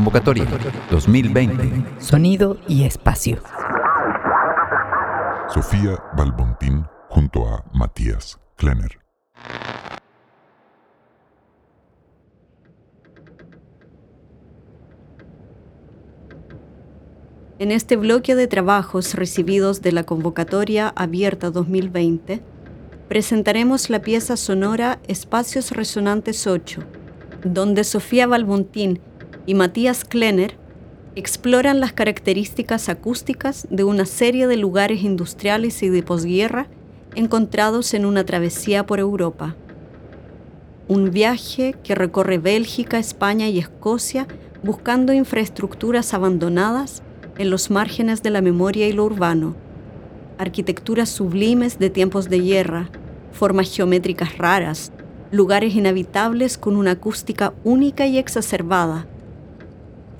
Convocatoria 2020. Sonido y espacio. Sofía Balbontín junto a Matías Klenner. En este bloque de trabajos recibidos de la convocatoria abierta 2020, presentaremos la pieza sonora Espacios Resonantes 8, donde Sofía Balbontín y Matías Klenner exploran las características acústicas de una serie de lugares industriales y de posguerra encontrados en una travesía por Europa. Un viaje que recorre Bélgica, España y Escocia buscando infraestructuras abandonadas en los márgenes de la memoria y lo urbano, arquitecturas sublimes de tiempos de guerra, formas geométricas raras, lugares inhabitables con una acústica única y exacerbada.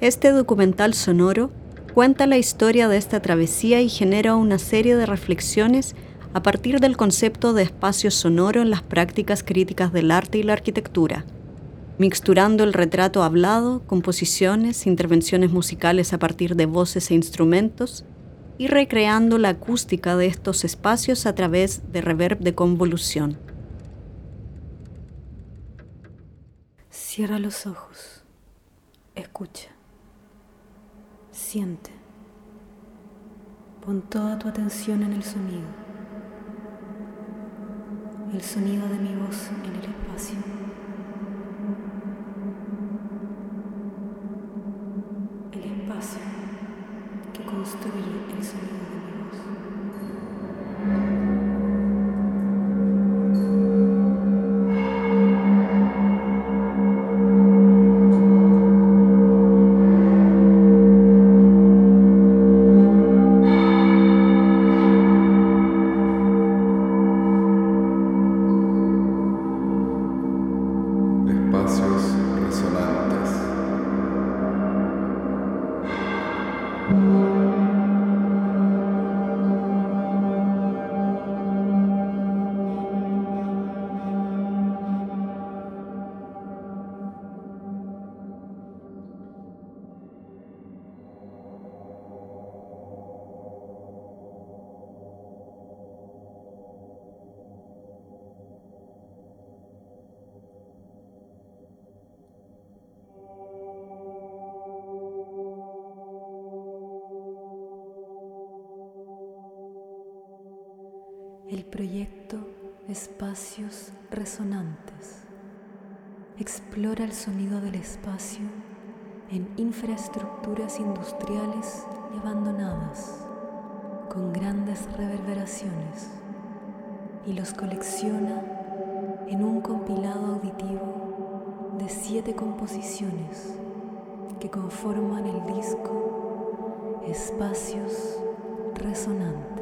Este documental sonoro cuenta la historia de esta travesía y genera una serie de reflexiones a partir del concepto de espacio sonoro en las prácticas críticas del arte y la arquitectura mixturando el retrato hablado, composiciones, intervenciones musicales a partir de voces e instrumentos, y recreando la acústica de estos espacios a través de reverb de convolución. Cierra los ojos, escucha, siente, pon toda tu atención en el sonido, el sonido de mi voz en el espacio. que construye el sonido El proyecto Espacios Resonantes explora el sonido del espacio en infraestructuras industriales y abandonadas, con grandes reverberaciones, y los colecciona en un compilado auditivo de siete composiciones que conforman el disco Espacios Resonantes.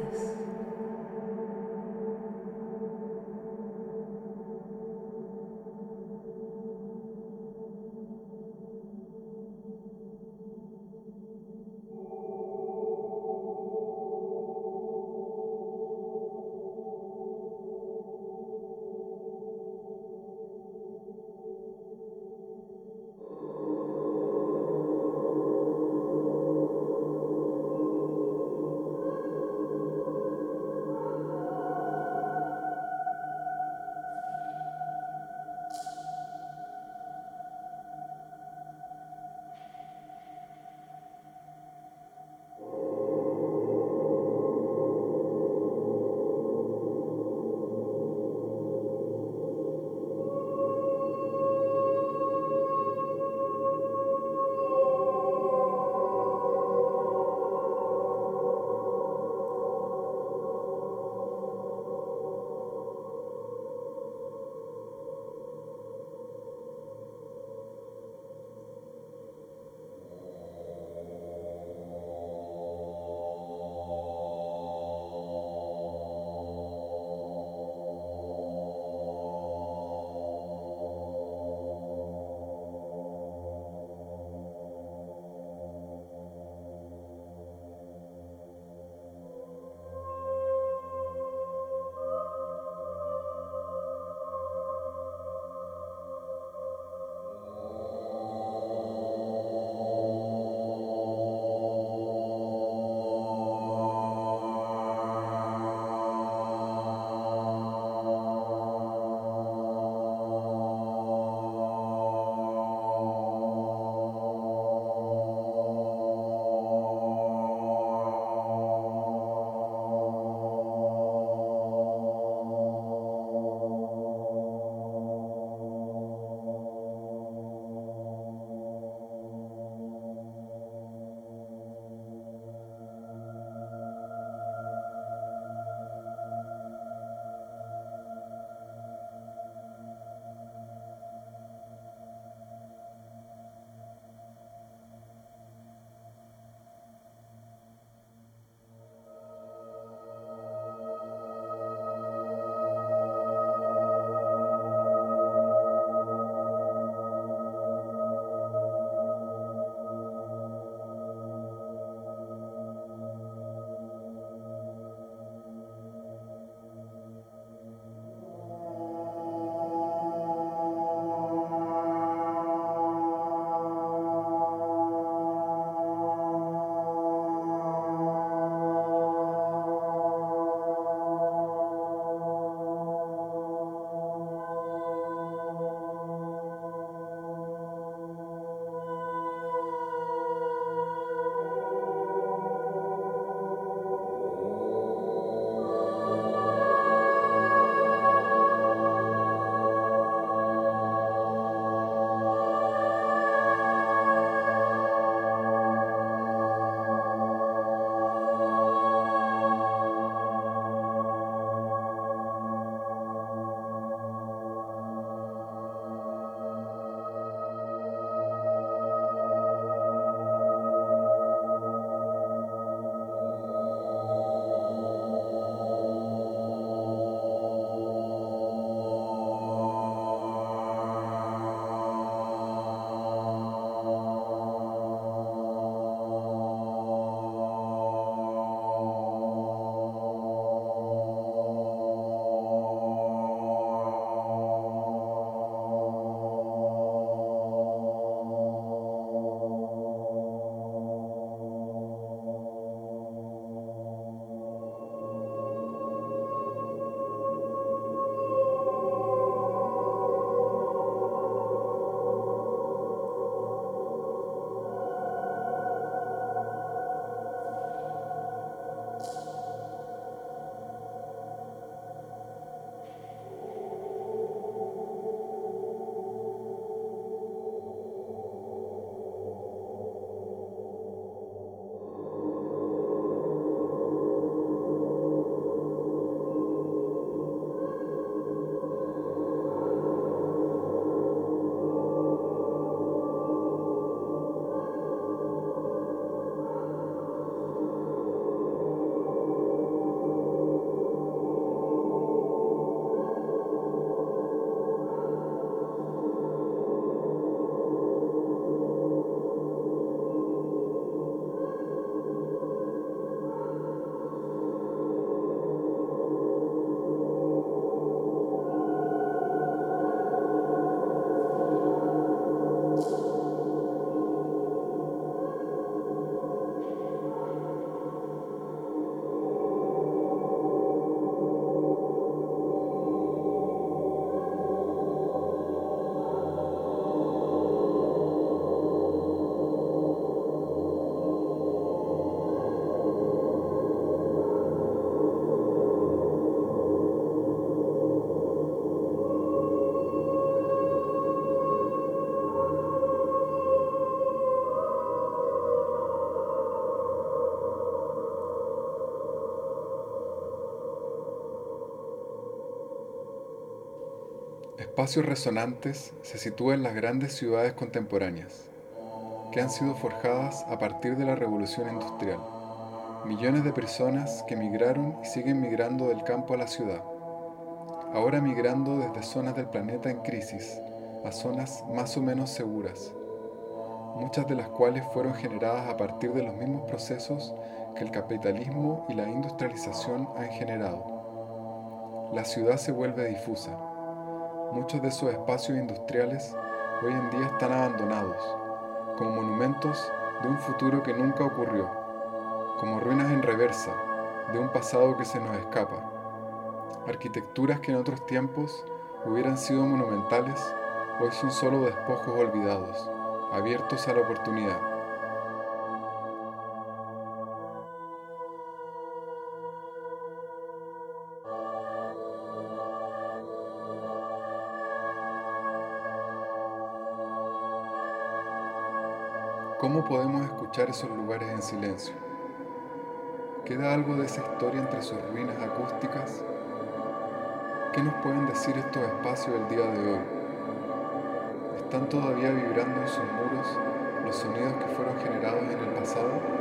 Espacios resonantes se sitúa en las grandes ciudades contemporáneas, que han sido forjadas a partir de la revolución industrial. Millones de personas que migraron y siguen migrando del campo a la ciudad, ahora migrando desde zonas del planeta en crisis a zonas más o menos seguras, muchas de las cuales fueron generadas a partir de los mismos procesos que el capitalismo y la industrialización han generado. La ciudad se vuelve difusa. Muchos de esos espacios industriales hoy en día están abandonados, como monumentos de un futuro que nunca ocurrió, como ruinas en reversa de un pasado que se nos escapa. Arquitecturas que en otros tiempos hubieran sido monumentales, hoy son solo despojos olvidados, abiertos a la oportunidad. ¿Cómo podemos escuchar esos lugares en silencio? ¿Queda algo de esa historia entre sus ruinas acústicas? ¿Qué nos pueden decir estos espacios del día de hoy? ¿Están todavía vibrando en sus muros los sonidos que fueron generados en el pasado?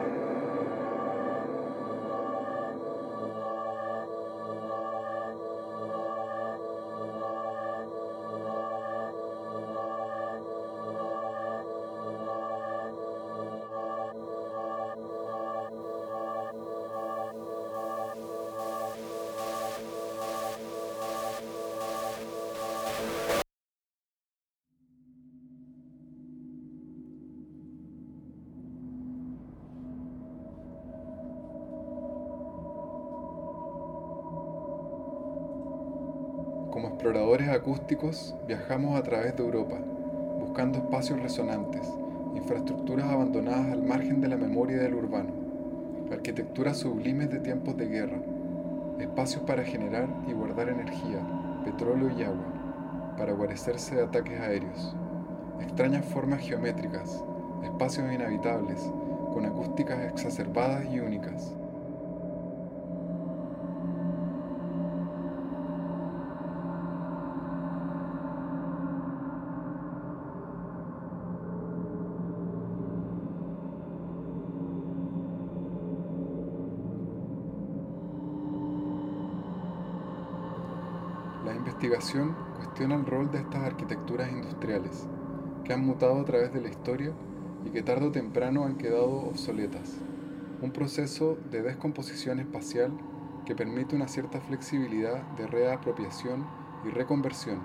Viajamos a través de Europa, buscando espacios resonantes, infraestructuras abandonadas al margen de la memoria del urbano, arquitecturas sublimes de tiempos de guerra, espacios para generar y guardar energía, petróleo y agua, para guarecerse de ataques aéreos, extrañas formas geométricas, espacios inhabitables, con acústicas exacerbadas y únicas. Investigación cuestiona el rol de estas arquitecturas industriales, que han mutado a través de la historia y que tarde o temprano han quedado obsoletas. Un proceso de descomposición espacial que permite una cierta flexibilidad de reapropiación y reconversión.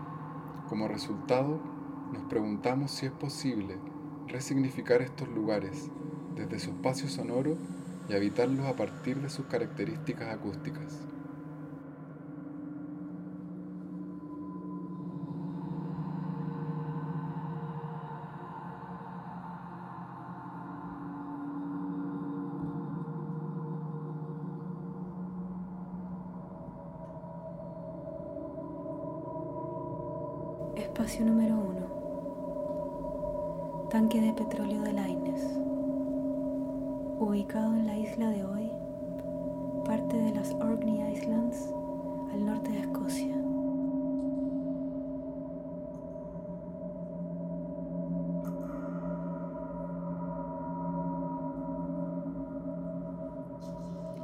Como resultado, nos preguntamos si es posible resignificar estos lugares desde su espacio sonoro y habitarlos a partir de sus características acústicas. Isla de hoy, parte de las Orkney Islands, al norte de Escocia.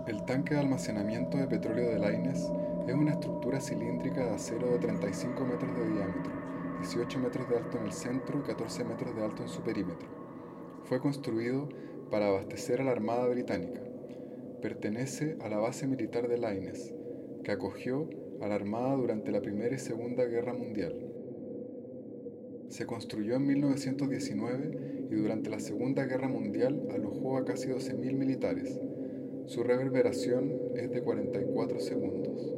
El tanque de almacenamiento de petróleo de Laines es una estructura cilíndrica de acero de 35 metros de diámetro, 18 metros de alto en el centro y 14 metros de alto en su perímetro. Fue construido para abastecer a la Armada Británica. Pertenece a la base militar de Laines, que acogió a la Armada durante la Primera y Segunda Guerra Mundial. Se construyó en 1919 y durante la Segunda Guerra Mundial alojó a casi 12.000 militares. Su reverberación es de 44 segundos.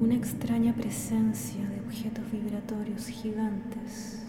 Una extraña presencia de objetos vibratorios gigantes,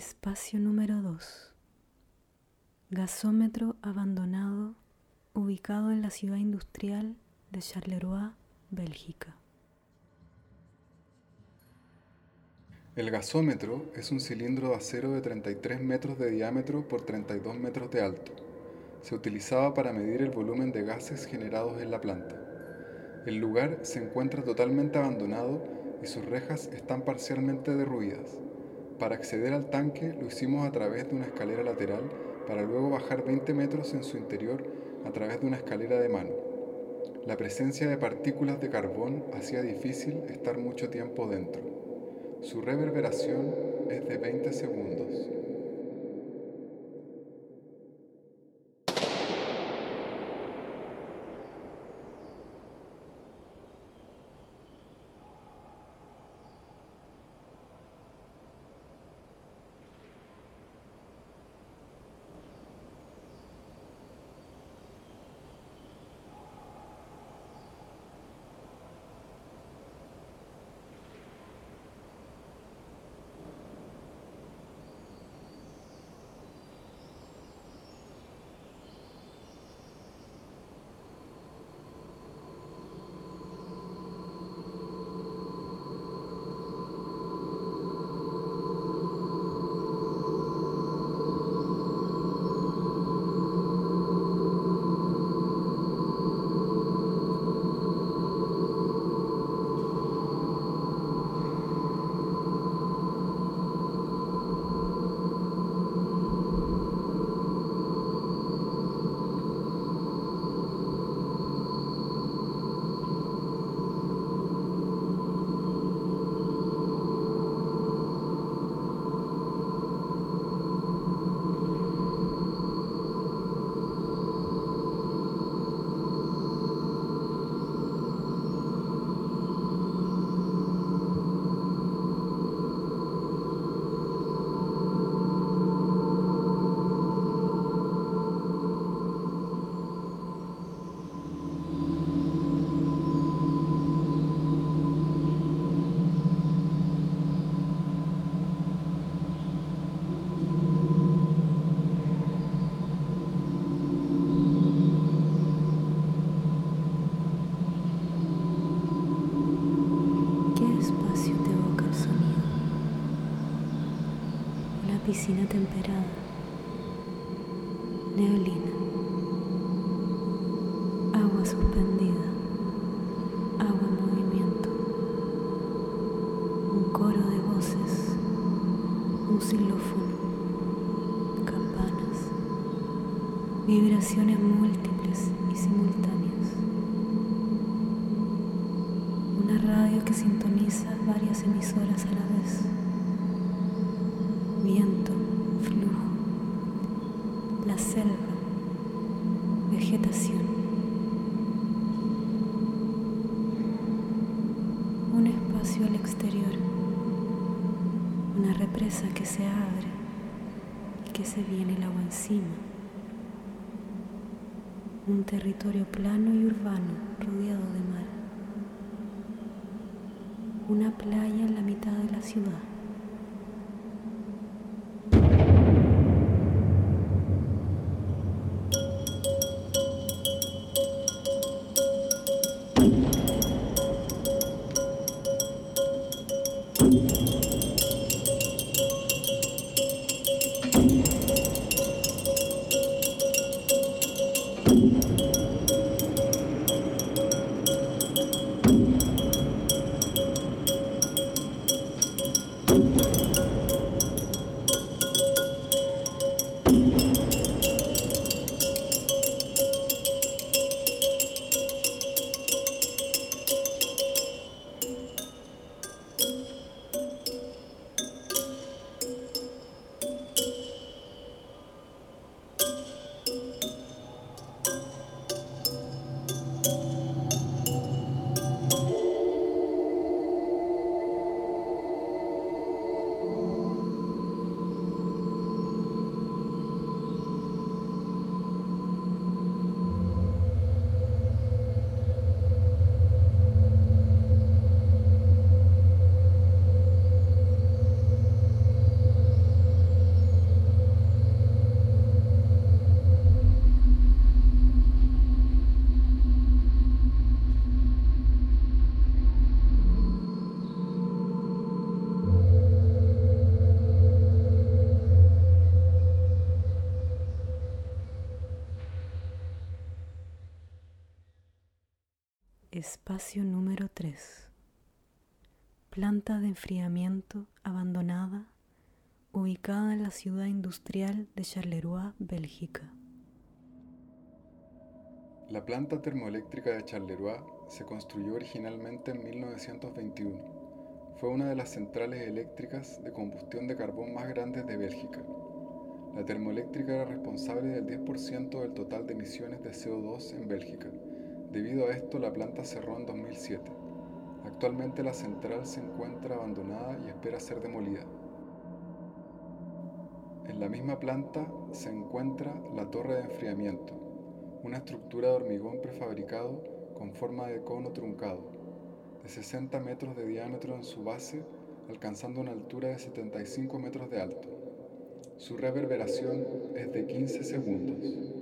Espacio número 2. Gasómetro abandonado ubicado en la ciudad industrial de Charleroi, Bélgica. El gasómetro es un cilindro de acero de 33 metros de diámetro por 32 metros de alto. Se utilizaba para medir el volumen de gases generados en la planta. El lugar se encuentra totalmente abandonado y sus rejas están parcialmente derruidas. Para acceder al tanque lo hicimos a través de una escalera lateral para luego bajar 20 metros en su interior a través de una escalera de mano. La presencia de partículas de carbón hacía difícil estar mucho tiempo dentro. Su reverberación es de 20 segundos. Temperada, neblina, agua suspendida, agua en movimiento, un coro de voces, un xilófono, campanas, vibraciones Espacio número 3. Planta de enfriamiento abandonada ubicada en la ciudad industrial de Charleroi, Bélgica. La planta termoeléctrica de Charleroi se construyó originalmente en 1921. Fue una de las centrales eléctricas de combustión de carbón más grandes de Bélgica. La termoeléctrica era responsable del 10% del total de emisiones de CO2 en Bélgica. Debido a esto, la planta cerró en 2007. Actualmente la central se encuentra abandonada y espera ser demolida. En la misma planta se encuentra la torre de enfriamiento, una estructura de hormigón prefabricado con forma de cono truncado, de 60 metros de diámetro en su base, alcanzando una altura de 75 metros de alto. Su reverberación es de 15 segundos.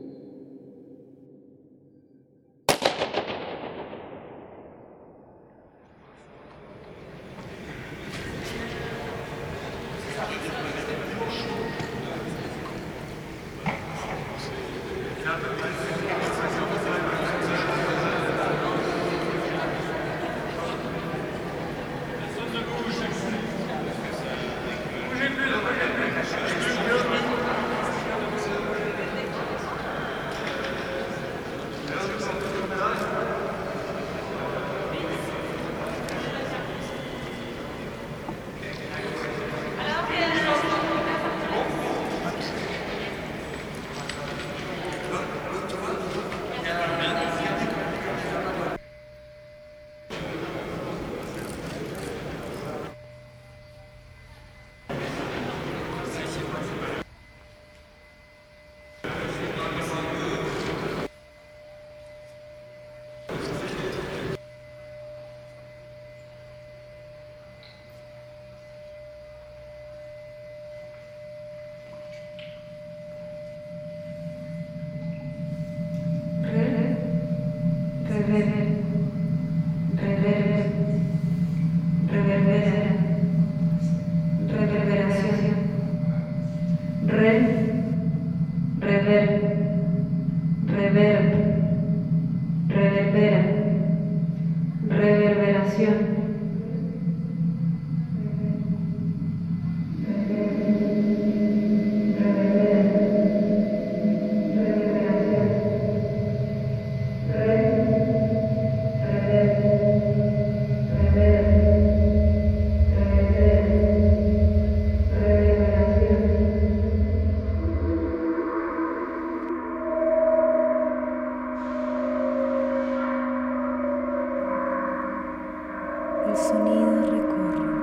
el sonido recorre.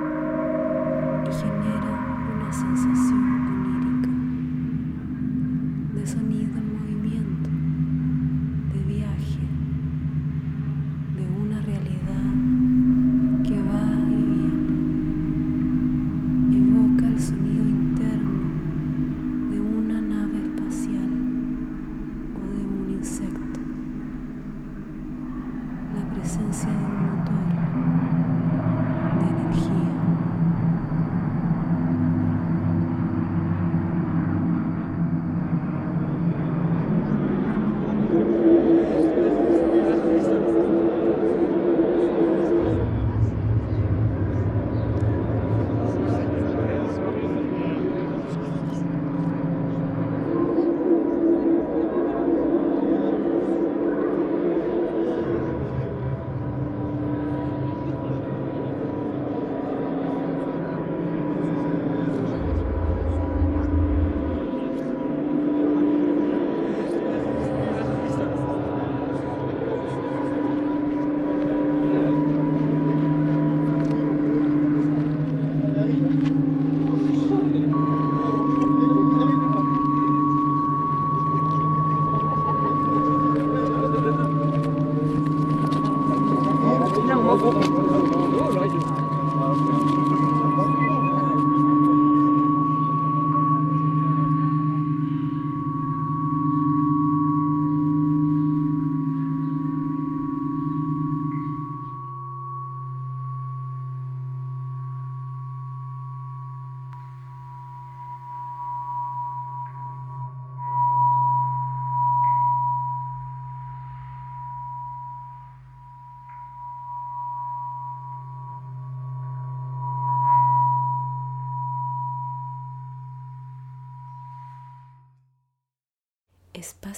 Oh, over.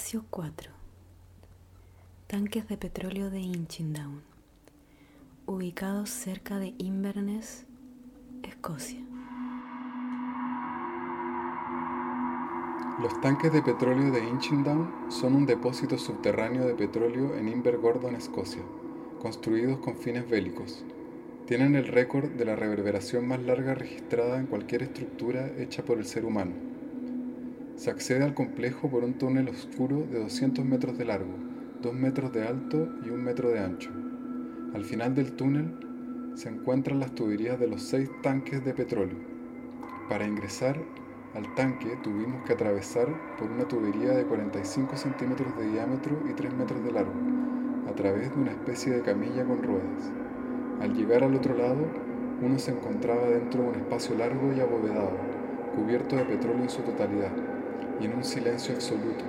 Espacio 4. Tanques de petróleo de Inchindown, ubicados cerca de Inverness, Escocia. Los tanques de petróleo de Inchindown son un depósito subterráneo de petróleo en Invergordon, Escocia, construidos con fines bélicos. Tienen el récord de la reverberación más larga registrada en cualquier estructura hecha por el ser humano se accede al complejo por un túnel oscuro de 200 metros de largo, 2 metros de alto y 1 metro de ancho. Al final del túnel se encuentran las tuberías de los seis tanques de petróleo. Para ingresar al tanque tuvimos que atravesar por una tubería de 45 centímetros de diámetro y 3 metros de largo, a través de una especie de camilla con ruedas. Al llegar al otro lado, uno se encontraba dentro de un espacio largo y abovedado, cubierto de petróleo en su totalidad y en un silencio absoluto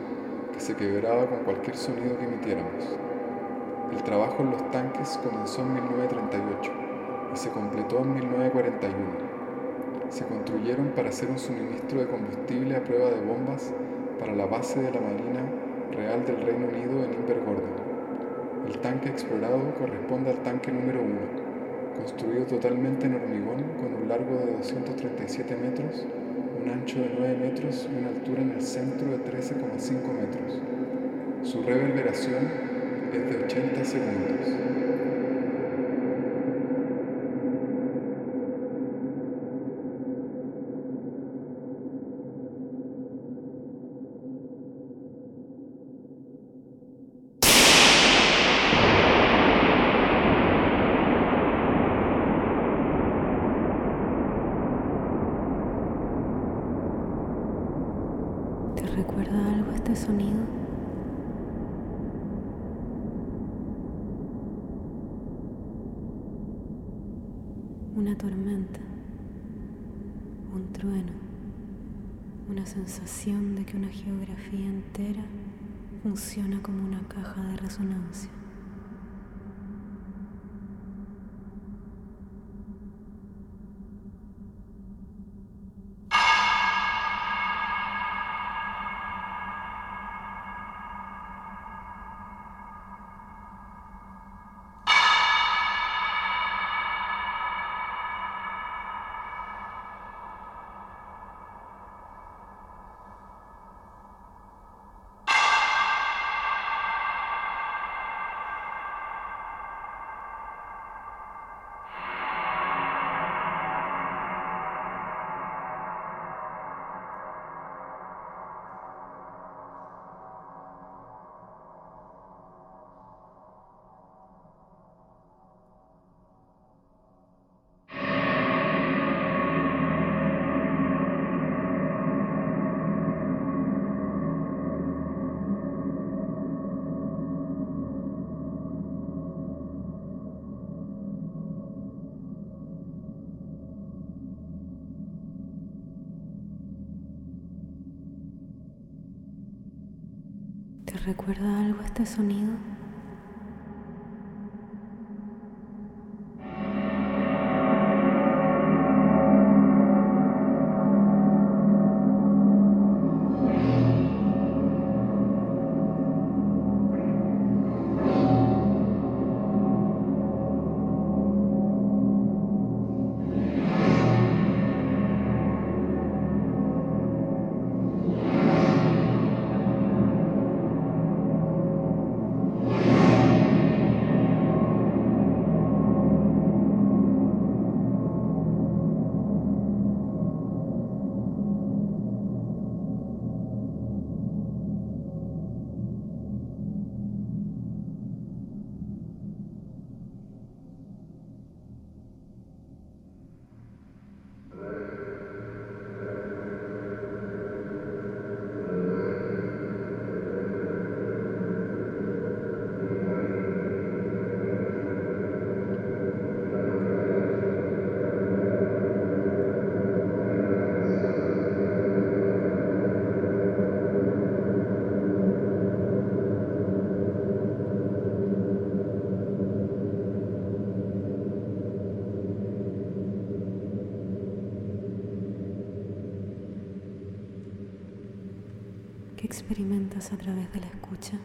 que se quebraba con cualquier sonido que emitiéramos. El trabajo en los tanques comenzó en 1938 y se completó en 1941. Se construyeron para hacer un suministro de combustible a prueba de bombas para la base de la Marina Real del Reino Unido en Invergordon. El tanque explorado corresponde al tanque número 1, construido totalmente en hormigón con un largo de 237 metros un ancho de 9 metros y una altura en el centro de 13,5 metros. Su reverberación es de 80 segundos. una tormenta, un trueno, una sensación de que una geografía entera funciona como una caja de resonancia. Recuerda algo este sonido? Experimentas a través de la escucha?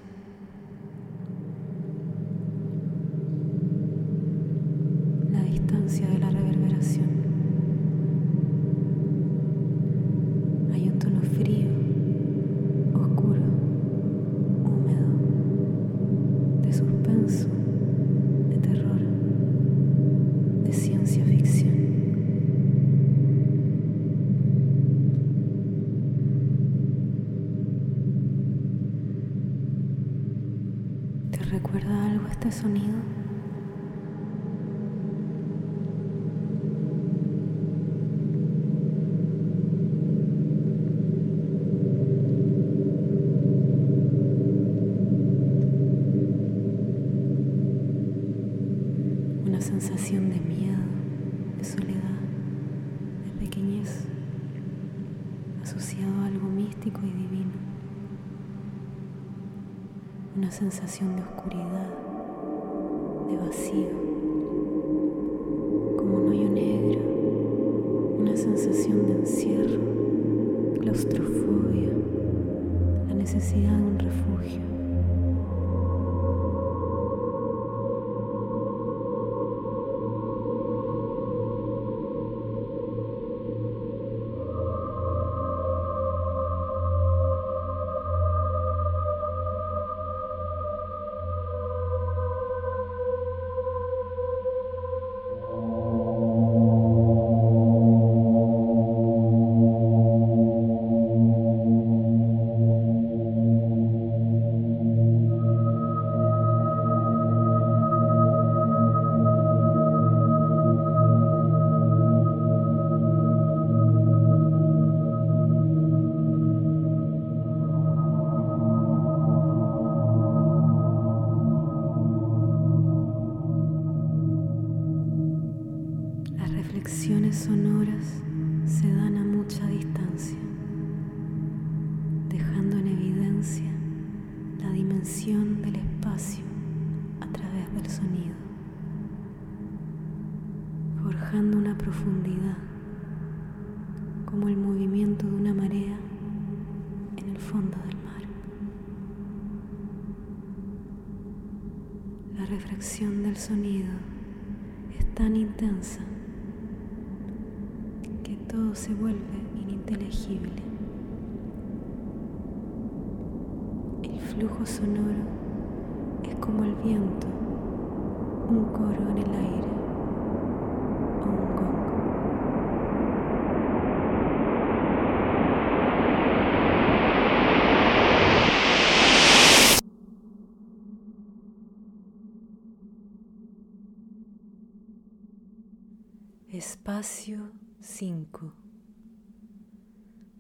Espacio 5.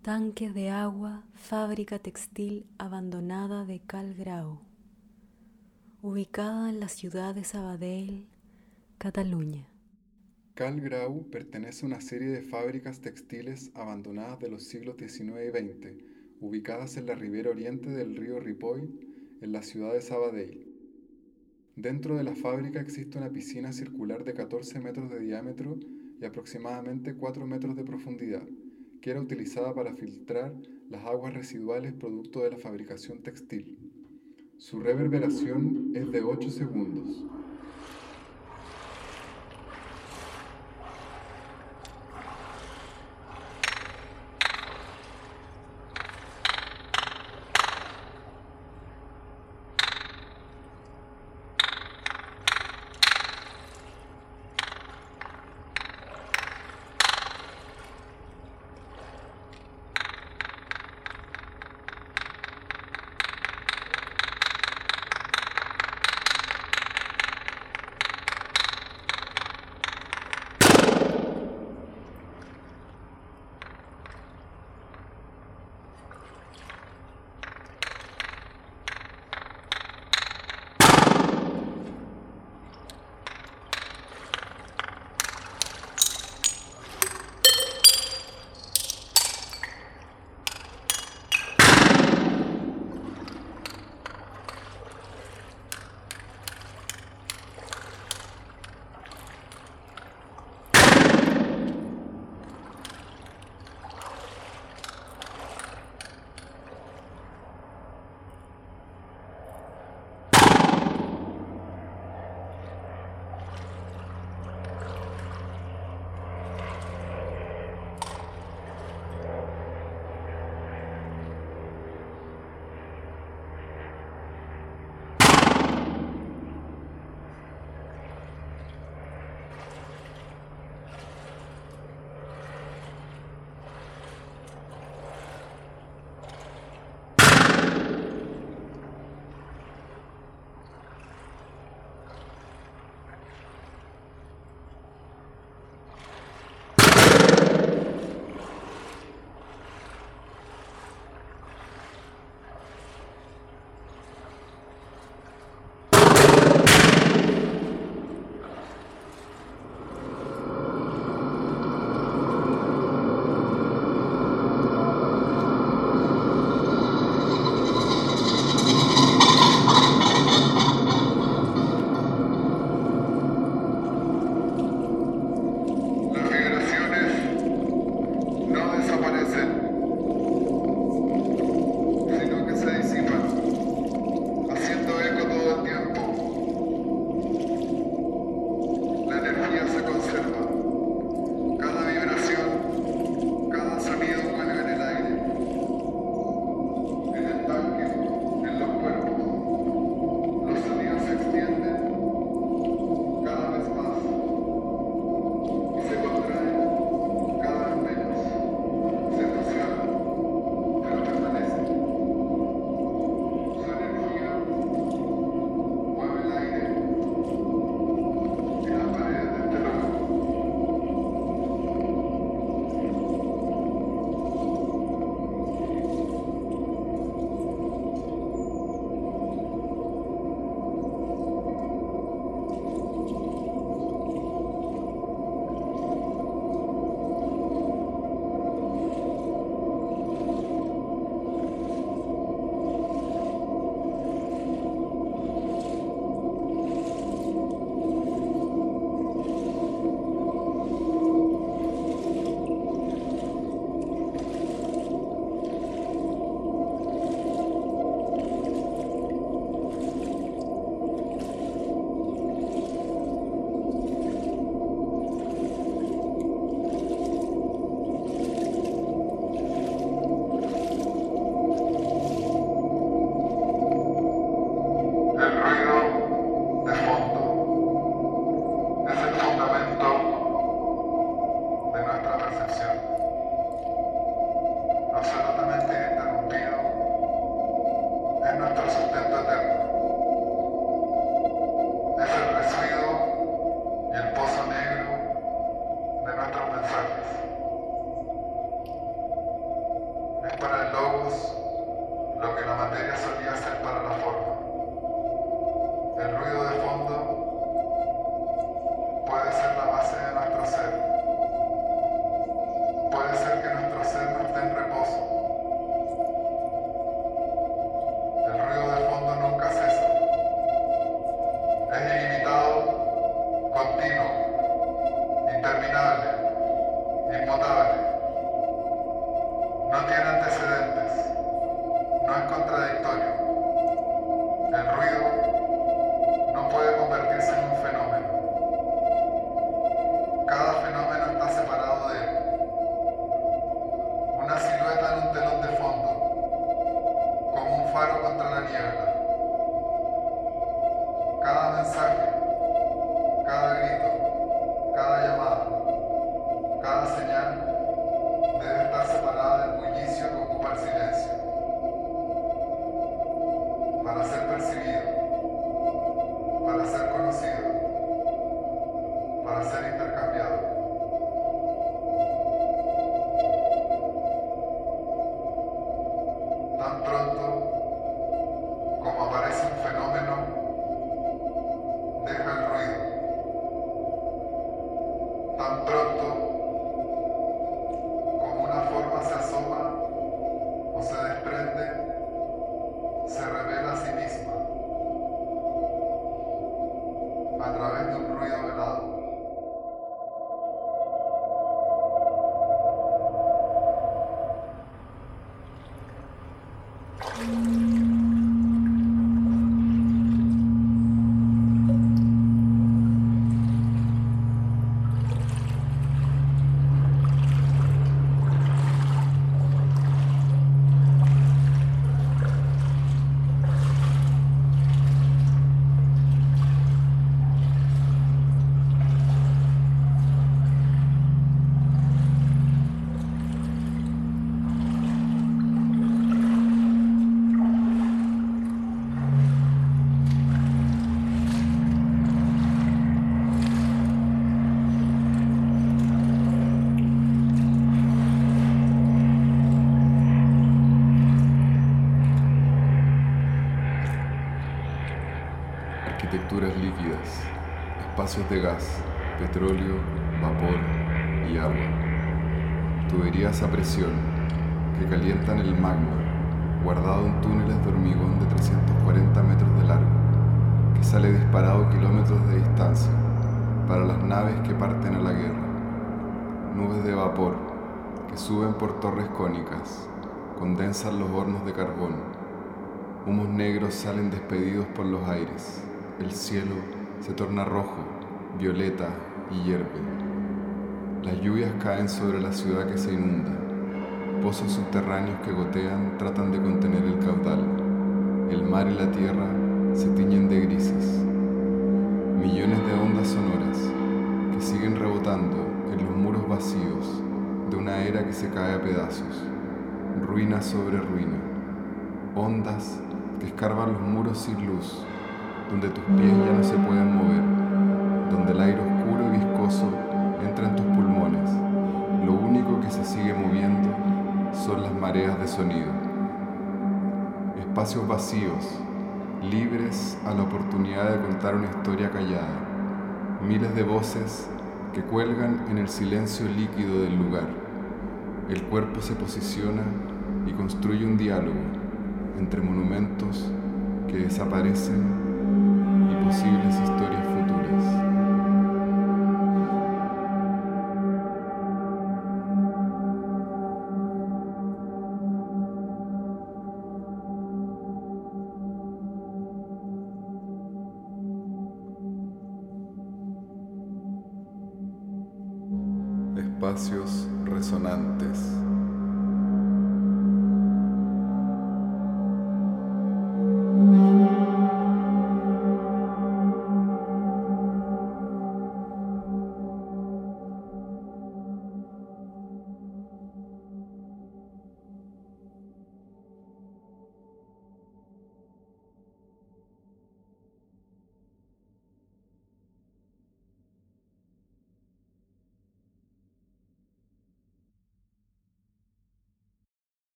Tanque de agua, fábrica textil abandonada de Calgrau, ubicada en la ciudad de Sabadell, Cataluña. Calgrau pertenece a una serie de fábricas textiles abandonadas de los siglos XIX y XX, ubicadas en la ribera oriente del río Ripoll, en la ciudad de Sabadell. Dentro de la fábrica existe una piscina circular de 14 metros de diámetro y aproximadamente 4 metros de profundidad, que era utilizada para filtrar las aguas residuales producto de la fabricación textil. Su reverberación es de 8 segundos. Espacios de gas, petróleo, vapor y agua. Tuberías a presión que calientan el magma, guardado en túneles de hormigón de 340 metros de largo, que sale disparado kilómetros de distancia para las naves que parten a la guerra. Nubes de vapor que suben por torres cónicas, condensan los hornos de carbón. Humos negros salen despedidos por los aires. El cielo se torna rojo, violeta y hierve. Las lluvias caen sobre la ciudad que se inunda. Pozos subterráneos que gotean tratan de contener el caudal. El mar y la tierra se tiñen de grises. Millones de ondas sonoras que siguen rebotando en los muros vacíos de una era que se cae a pedazos. Ruina sobre ruina. Ondas que escarban los muros sin luz, donde tus pies ya no se pueden mover, donde el aire oscuro y viscoso entra en tus pulmones. Lo único que se sigue moviendo son las mareas de sonido. Espacios vacíos, libres a la oportunidad de contar una historia callada. Miles de voces que cuelgan en el silencio líquido del lugar. El cuerpo se posiciona y construye un diálogo entre monumentos que desaparecen y posibles historias